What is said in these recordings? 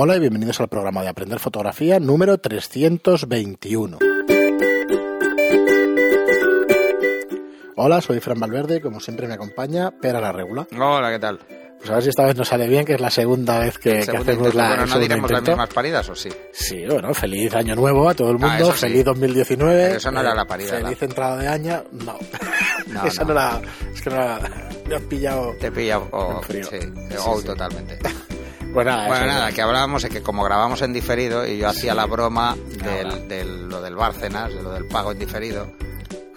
Hola y bienvenidos al programa de Aprender Fotografía número 321. Hola, soy Fran Valverde, como siempre me acompaña Pera la Regula. Hola, ¿qué tal? Pues a ver si esta vez nos sale bien, que es la segunda vez que, hacemos la Bueno, ¿no diremos las mismas paridas o sí? Sí, bueno, feliz año nuevo a todo el Ah, mundo, eso sí. feliz 2019. Pero eso no era la parida, Feliz entrada de año, no. No, Esa no. no. la, es que no me has pillado. Te pilla o, En frío. sí, Sí, o sí. totalmente. Pues nada, Bueno, nada, que hablábamos de que como grabamos en diferido y yo hacía la broma del, del- lo del Bárcenas, de lo del pago en diferido.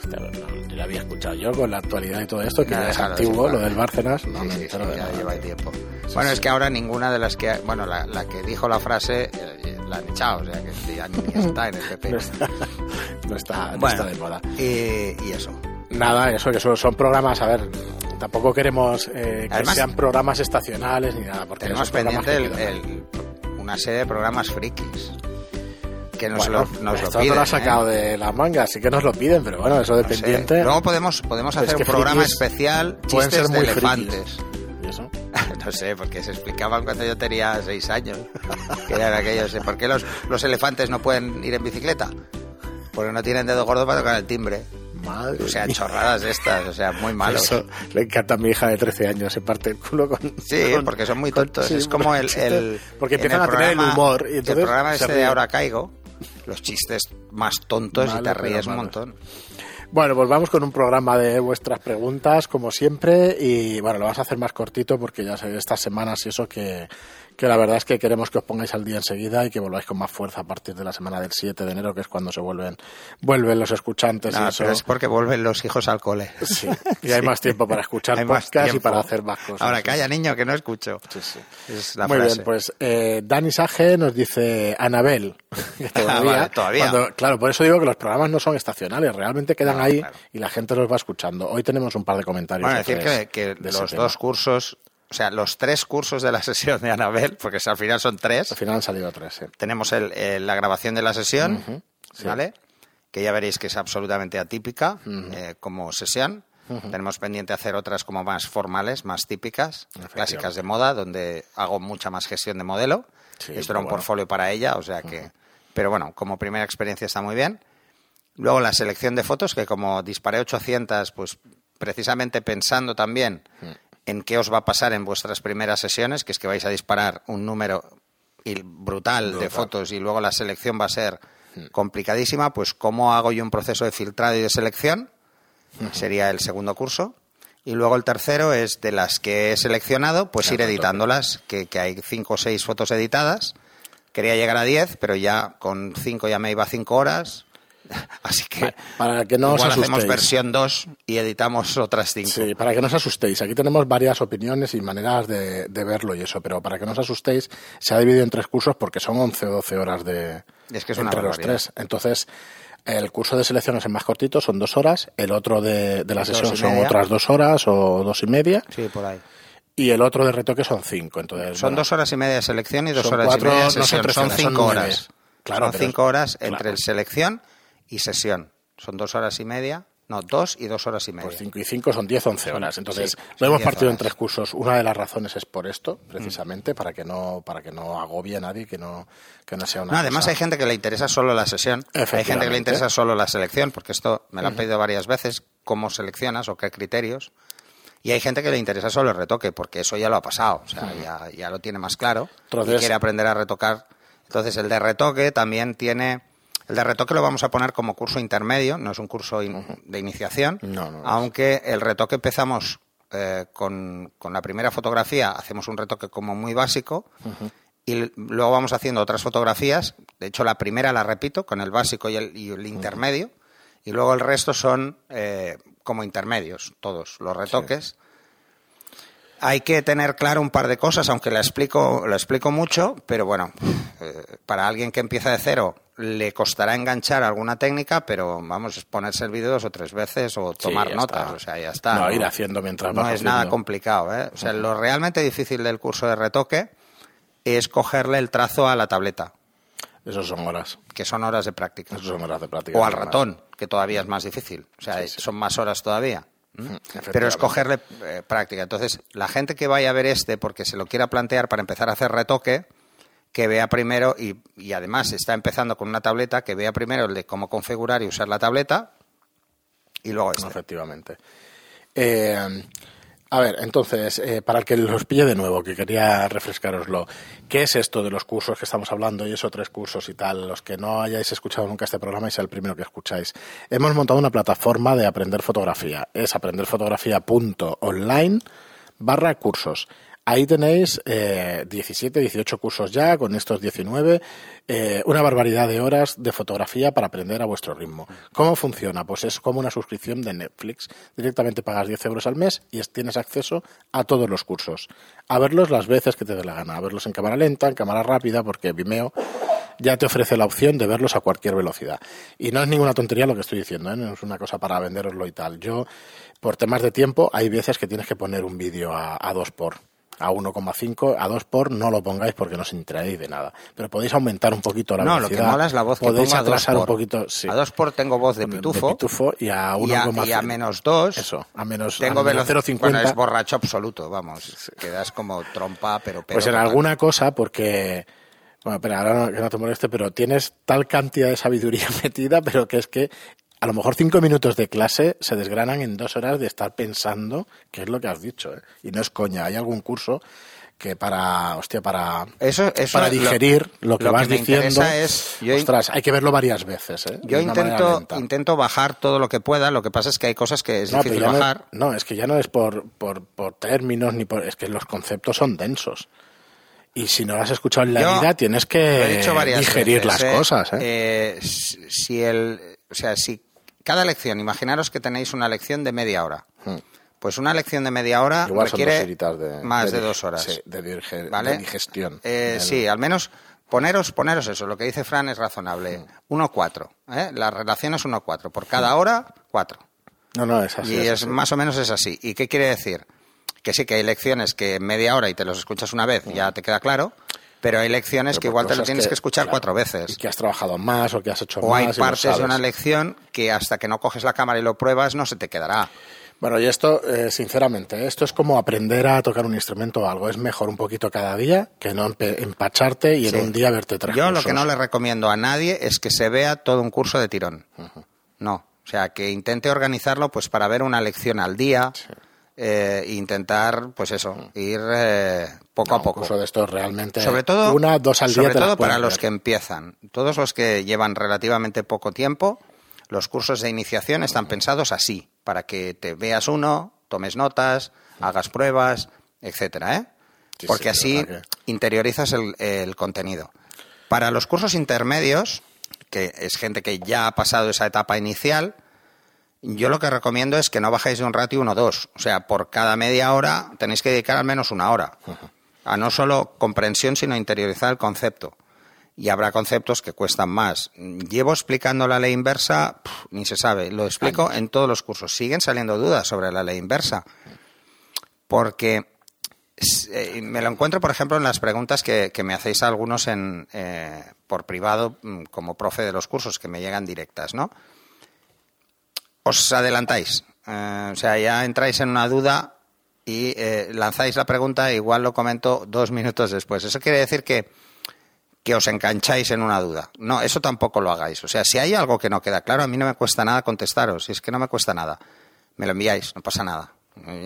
No, lo había escuchado yo con la actualidad y todo esto, que ya es claro, antiguo, sí, lo del Bárcenas, no Sí, me sí, de ya lleva tiempo. bueno, es que ahora ninguna de las que... Bueno, la, la que dijo la frase eh, la han echado, o sea que ya ni está en el PP. No está, no está, Bueno, está de moda. y, y eso. Nada, eso, que son, son programas, a ver, tampoco queremos eh, que Además- sean programas estacionales ni nada, porque Tenemos pendiente el- el- una serie de programas frikis. Que nos Bueno, lo, nos esto lo piden. lo has sacado ¿eh? de la manga, así que nos lo piden, pero bueno, eso No sé. dependiente. Luego podemos, podemos hacer un programa especial chistes ser de elefantes. ¿Y eso? no sé, porque se explicaban cuando yo tenía seis años. Que eran aquellos. ¿Por qué los, los elefantes no pueden ir en bicicleta? Porque no tienen dedo gordo para tocar el timbre. Madre O sea, mía. chorradas estas, o sea, muy malos. Eso le encanta a mi hija de 13 años, se parte el culo con... Sí, con- porque son muy con- tontos. sí, es como el, Porque empiezan a tener el programa- humor. Y entonces el programa este de. Ahora Caigo, los chistes más tontos y Malo, te ríes un montón. Bueno, pues vamos con un programa de vuestras preguntas, como siempre, y bueno, lo vas a hacer más cortito porque ya sé, estas semanas y eso que, que la verdad es que queremos que os pongáis al día enseguida y que volváis con más fuerza a partir de la semana del 7 de enero, que es cuando se vuelven, vuelven los escuchantes y eso. pero es porque vuelven los hijos al cole. Sí, y hay más tiempo para escuchar Hay más podcast y para hacer más cosas. Ahora calla, niño, que no escucho. Sí, sí. Es la Muy frase. bien, pues eh, Dani Sage nos dice Anabel. que todavía, Ah, vale, todavía. cuando- claro, por eso digo que los programas no son estacionales, realmente quedan No, ahí claro. y la gente los va escuchando. Hoy tenemos un par de comentarios. Bueno, decir que, que de los dos cursos, o sea, los tres cursos de la sesión de Anabel, porque al final son tres, Al final han salido tres, sí. tenemos el- el- la grabación de la sesión, sí. ¿vale? Que ya veréis que es absolutamente atípica eh, como sesión. Tenemos pendiente hacer otras como más formales, más típicas, clásicas de moda, donde hago mucha más gestión de modelo. Sí, Esto era un bueno. portfolio para ella, o sea que... Pero bueno, como primera experiencia está muy bien. Luego la selección de fotos, que como disparé 800, pues precisamente pensando también en qué os va a pasar en vuestras primeras sesiones, que es que vais a disparar un número brutal, de fotos y luego la selección va a ser complicadísima, pues cómo hago yo un proceso de filtrado y de selección, sería el segundo curso. Y luego el tercero es de las que he seleccionado, pues ir editándolas, que, que hay cinco o seis fotos editadas. Quería llegar a 10, pero ya con 5 ya me iba a 5 horas. Así que Vale, para que no os igual hacemos asustéis. versión 2 y editamos otras 5. Sí, para que no os asustéis. Aquí tenemos varias opiniones y maneras de, de verlo y eso, pero para que no os asustéis, se ha dividido en tres cursos porque son 11 o 12 horas de Es que es una entre los barbaridad. tres. Entonces, el curso de selección es el más cortito, son dos horas. El otro de, de la sesión son media. otras dos horas o dos y media. Sí, por ahí. Y el otro de retoque son cinco. Entonces, Son bueno, dos horas y media de selección y dos Son horas cuatro, y media de no son sesión. tres son son cinco nueve. horas. Claro, son cinco horas claro. entre el selección y sesión. Son dos horas y media. No, dos y dos horas y media. Pues 5 y 5 son 10, 11 horas. Entonces, sí, lo hemos 10 partido en horas. tres cursos. Una de las razones es por esto, precisamente, para que no para que no agobie a nadie, que no, que no sea una No, además cosa- hay gente que le interesa solo la sesión. Hay gente que le interesa solo la selección, porque esto me lo han pedido varias veces, cómo seleccionas o qué criterios. Y hay gente que le interesa solo el retoque, porque eso ya lo ha pasado, o sea, ya, ya lo tiene más claro Entonces- y quiere aprender a retocar. Entonces, el de retoque también tiene... El de retoque lo vamos a poner como curso intermedio, no es un curso in- de iniciación, No, no, no. aunque el retoque empezamos eh, con, con la primera fotografía, hacemos un retoque como muy básico, y luego vamos haciendo otras fotografías. De hecho, la primera la repito con el básico y el, y el intermedio. Y luego el resto son eh, como intermedios, todos los retoques. Hay que tener claro un par de cosas, aunque la explico, lo explico mucho, pero bueno, eh, para alguien que empieza de cero le costará enganchar alguna técnica, pero vamos, es ponerse el vídeo dos o tres veces o tomar notas, está. o sea, ya está. No, ir haciendo mientras No es nada complicado, ¿eh? O sea, lo realmente difícil del curso de retoque es cogerle el trazo a la tableta, Esos son horas. que son horas de práctica. Esos son horas de práctica. O al ratón, que todavía es más difícil. O sea, son más horas todavía. ¿M? Pero es cogerle eh, práctica. Entonces, la gente que vaya a ver este porque se lo quiera plantear para empezar a hacer retoque, que vea primero, y, y además está empezando con una tableta, que vea primero el de cómo configurar y usar la tableta, y luego este. Efectivamente. Eh, a ver, entonces, eh, para el que los pille de nuevo, que quería refrescaroslo, ¿qué es esto de los cursos que estamos hablando y esos tres cursos y tal? Los que no hayáis escuchado nunca este programa y sea el primero que escucháis. Hemos montado una plataforma de aprender fotografía. Es aprenderfotografía.online barra cursos. Ahí tenéis eh, 17, 18 cursos ya, con estos 19, eh, una barbaridad de horas de fotografía para aprender a vuestro ritmo. ¿Cómo funciona? Pues es como una suscripción de Netflix. Directamente pagas 10 euros al mes y es- tienes acceso a todos los cursos. A verlos las veces que te dé la gana. A verlos en cámara lenta, en cámara rápida, porque Vimeo ya te ofrece la opción de verlos a cualquier velocidad. Y no es ninguna tontería lo que estoy diciendo, ¿eh? no es una cosa para venderoslo y tal. Yo, por temas de tiempo, hay veces que tienes que poner un vídeo a, 2 por a 1,5, a 2 por no lo pongáis porque no os enteráis de nada. Pero podéis aumentar un poquito la no, lo velocidad. que mola es la voz que podéis atrasar por. un poquito. Sí. A dos por tengo voz de pitufo. De pitufo y a y a, 1,5. y a menos dos. Eso, a menos, Tengo a menos velocidad. 0,50. Bueno, es borracho absoluto, vamos. Quedas como trompa, pero. pero Pues en alguna cosa, porque. Bueno, espera, ahora no, que no te moleste, pero tienes tal cantidad de sabiduría metida, pero que es que a lo mejor cinco minutos de clase se desgranan en dos horas de estar pensando qué es lo que has dicho. ¿eh? Y no es coña. Hay algún curso que para, hostia, para, Eso, eso para digerir lo, que lo vas me diciendo. interesa es. Yo, ostras, hay que verlo varias veces. ¿eh? yo intento, intento bajar todo lo que pueda. Lo que pasa es que hay cosas que es No, difícil no- bajar. No, es que ya no es por, por, por términos ni por. Es que los conceptos son densos. Y si no lo has escuchado en la Yo vida, tienes que digerir veces, las ¿eh? cosas. ¿eh? Eh, si el, o sea, si cada lección, imaginaros que tenéis una lección de media hora. Pues una lección de media hora Hmm. Igual requiere de, más de, dos horas. Sí, de, ¿vale? de digestión. Eh, Sí, al menos poneros, poneros eso. Lo que dice Fran es razonable. Hmm. 1-4. ¿eh? La relación es 1-4. Por cada hora, 4. No, no, es así. y es es así. más o menos es así. ¿Y qué quiere decir? Que sí que hay lecciones que en media hora y te los escuchas una vez ya te queda claro, pero hay lecciones Pero que igual te lo tienes que, escuchar claro, cuatro veces. Y que has trabajado más o que has hecho O más. hay y lo partes de una lección que hasta que no coges la cámara y lo pruebas no se te quedará. Bueno, y esto, eh, sinceramente, esto es como aprender a tocar un instrumento o algo. Es mejor un poquito cada día que no empacharte y Sí. en un día verte tres Yo lo que no le recomiendo a nadie es que se vea todo un curso de tirón. No. O sea, que intente organizarlo pues para ver una lección al día eh, intentar, pues eso, ir eh, poco No, a poco. curso de estos realmente. sobre todo, Una, dos al día. sobre todo para los que empiezan. Todos los que llevan relativamente poco tiempo, los cursos de iniciación están pensados así, para que te veas uno, tomes notas, hagas pruebas, etcétera, ¿eh? Sí, Porque sí, así interiorizas el, el contenido. Para los cursos intermedios, que es gente que ya ha pasado esa etapa inicial, yo lo que recomiendo es que no bajéis de un ratio 1-2. O sea, por cada media hora tenéis que dedicar al menos una hora. A no solo comprensión, sino interiorizar el concepto. Y habrá conceptos que cuestan más. Llevo explicando la ley inversa, ni se sabe. Lo explico en todos los cursos. Siguen saliendo dudas sobre la ley inversa. Porque eh, me lo encuentro, por ejemplo, en las preguntas que, que me hacéis algunos en, eh, por privado, mm, como profe de los cursos, que me llegan directas, ¿no? Os adelantáis. Eh, o sea, ya entráis en una duda y eh, lanzáis la pregunta, igual lo comento dos minutos después. Eso quiere decir que, que os engancháis en una duda. No, eso tampoco lo hagáis. O sea, si hay algo que no queda claro, a mí no me cuesta nada contestaros. Si es que no me cuesta nada, me lo enviáis, no pasa nada.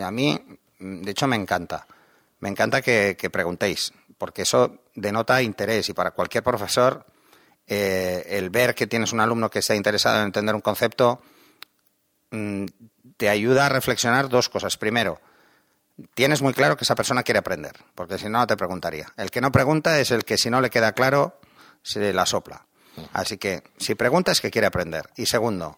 A mí, de hecho, me encanta. Me encanta que, preguntéis, porque eso denota interés y para cualquier profesor, eh, el ver que tienes un alumno que está interesado en entender un concepto te ayuda a reflexionar dos cosas. Primero, tienes muy claro que esa persona quiere aprender, porque si no, no te preguntaría. El que no pregunta es el que si no le queda claro, se la sopla. Así que si pregunta es que quiere aprender. Y segundo,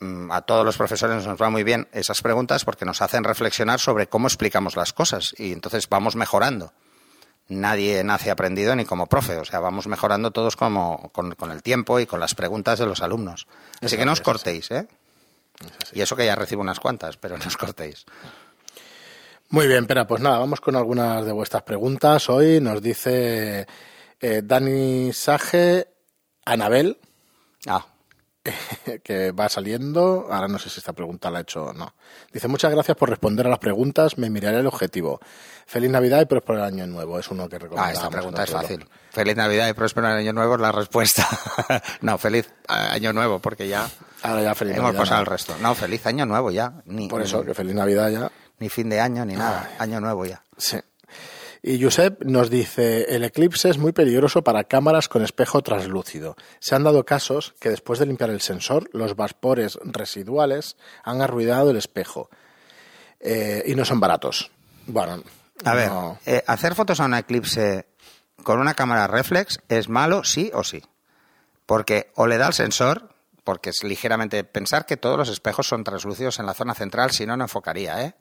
mm, a todos los profesores nos va muy bien esas preguntas porque nos hacen reflexionar sobre cómo explicamos las cosas y entonces vamos mejorando. Nadie nace aprendido ni como profe, o sea, vamos mejorando todos como, con, con el tiempo y con las preguntas de los alumnos. Así que no os cortéis, ¿eh? Y eso que ya recibo unas cuantas, pero no os cortéis. Muy bien, espera, pues nada, vamos con algunas de vuestras preguntas. Hoy nos dice eh, Dani Sage, Anabel, Ah, que va saliendo. Ahora no sé si esta pregunta la ha hecho o no. Dice, muchas gracias por responder a las preguntas. Me miraré el objetivo. Feliz Navidad y próspero año nuevo. Es uno que Ah, esta pregunta es fácil. Feliz Navidad y próspero año nuevo es la respuesta. no, feliz año nuevo porque ya, Ahora ya feliz hemos pasado el resto. No, feliz año nuevo ya. Ni, Por eso, que feliz Navidad ya. Ni fin de año ni nada. Año nuevo ya. Sí. Y Josep nos dice, el eclipse es muy peligroso para cámaras con espejo translúcido. Se han dado casos que después de limpiar el sensor, los vapores residuales han arruinado el espejo. Eh, y no son baratos. Bueno, a ver, no- eh, hacer fotos a un eclipse con una cámara reflex es malo sí o sí. Porque o le da el sensor, porque es ligeramente... Pensar que todos los espejos son translúcidos en la zona central, si no, no enfocaría, ¿eh?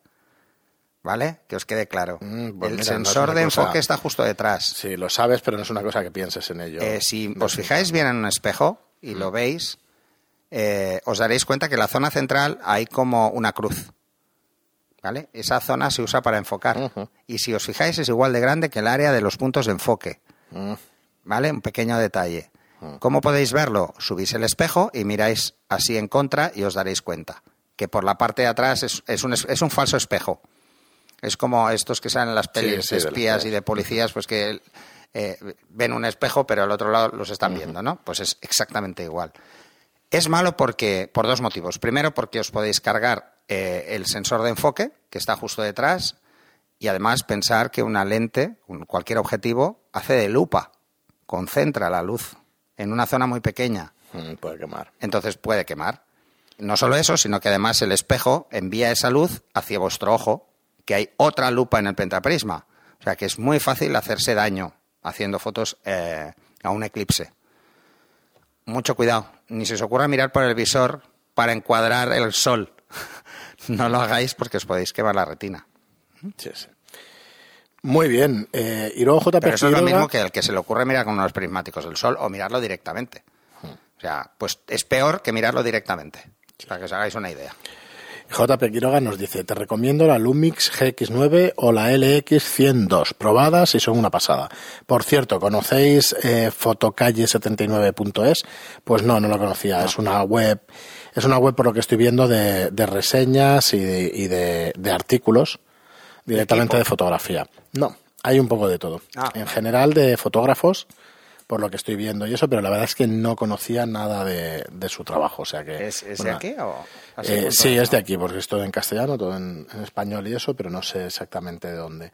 ¿Vale? Que os quede claro. Mm, pues el mira, sensor de cosa- enfoque está justo detrás. Sí, lo sabes, pero no es una cosa que pienses en ello. Eh, si os fijáis bien en un espejo y lo veis, eh, os daréis cuenta que en la zona central hay como una cruz. ¿Vale? Esa zona se usa para enfocar. Y si os fijáis, es igual de grande que el área de los puntos de enfoque. Mm, ¿Vale? Un pequeño detalle. ¿Cómo podéis verlo? Subís el espejo y miráis así en contra y os daréis cuenta que por la parte de atrás es, es un, es- un falso espejo. Es como estos que salen en las pelis sí, de de espías y de policías, pues que eh, ven un espejo, pero al otro lado los están viendo, ¿no? Pues es exactamente igual. Es malo porque, por dos motivos. Primero, porque os podéis cargar eh, el sensor de enfoque, que está justo detrás, y además pensar que una lente, un- cualquier objetivo, hace de lupa, concentra la luz en una zona muy pequeña, mm, puede quemar. entonces puede quemar. No solo eso, sino que además el espejo envía esa luz hacia vuestro ojo, que hay otra lupa en el pentaprisma. O sea que es muy fácil hacerse daño haciendo fotos eh, a un eclipse. Mucho cuidado, ni se os ocurra mirar por el visor para encuadrar el sol. no lo hagáis porque os podéis quemar la retina. Sí, sí. Muy bien. Eh, y luego JP Pero eso es lo mismo que el que se le ocurre mirar con unos prismáticos del sol o mirarlo directamente. O sea, pues es peor que mirarlo directamente. Para que os hagáis una idea. JP Quiroga nos dice, te recomiendo la Lumix GX9 o la LX102, probadas y son una pasada. Por cierto, ¿conocéis eh, fotocalle79.es? Pues no, no lo conocía. Es una web, es una web por lo que estoy viendo de, de reseñas y de, y de- de artículos directamente de fotografía. No, hay un poco de todo. Ah. En general de fotógrafos, por lo que estoy viendo y eso, pero la verdad es que no conocía nada de, de su trabajo. O sea que, ¿Es, es bueno, de aquí o...? eh, sí, es de aquí, porque es todo en castellano, todo en, en español y eso, pero no sé exactamente de dónde.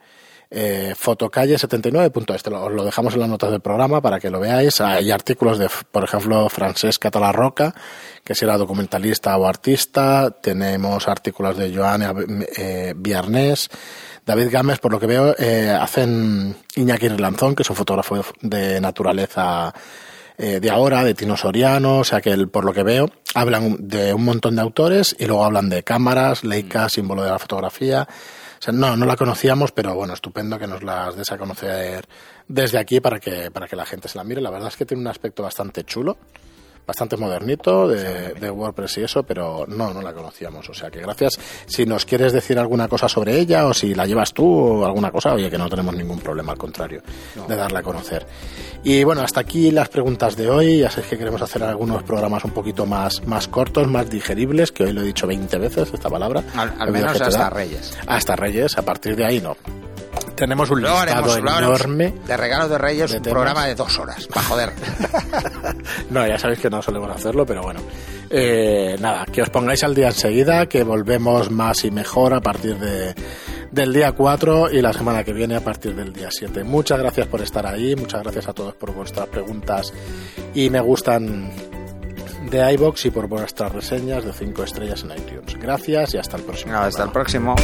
Eh, fotocalle79.es, te lo, os lo dejamos en las notas del programa para que lo veáis. Hay artículos de, por ejemplo, Francesc Catalarroca, que si era documentalista o artista. Tenemos artículos de Joan eh, Viernes. David Gámez, por lo que veo, eh, hacen Iñaki Relanzón, que es un fotógrafo de naturaleza eh, de ahora, de Tino Soriano, o sea que el- por lo que veo hablan de un montón de autores y luego hablan de cámaras, Leica, símbolo de la fotografía. Sea, no, no la conocíamos, pero bueno, estupendo que nos las des a conocer desde aquí para que, para que la gente se la mire. La verdad es que tiene un aspecto bastante chulo, bastante modernito de, de WordPress y eso, pero no, no la conocíamos. O sea que gracias. Si nos quieres decir alguna cosa sobre ella o si la llevas tú o alguna cosa, oye, que no tenemos ningún problema, al contrario, de darla a conocer. Y bueno, hasta aquí las preguntas de hoy. Ya sabéis que queremos hacer algunos programas un poquito más, más cortos, más digeribles, que hoy lo he dicho 20 veces esta palabra. Al, menos hasta. Reyes. Hasta Reyes, a partir de ahí no. Tenemos un listado haremos, enorme. de regalo de Reyes de un programa de dos horas, para joder. No, ya sabéis que no solemos hacerlo, pero bueno. Eh, nada, que os pongáis al día enseguida, que volvemos más y mejor a partir de, del día 4 y la semana que viene a partir del día 7. Muchas gracias por estar ahí, muchas gracias a todos por vuestras preguntas y me gustan de iBox y por vuestras reseñas de 5 estrellas en iTunes. Gracias y hasta el próximo. No, hasta el próximo.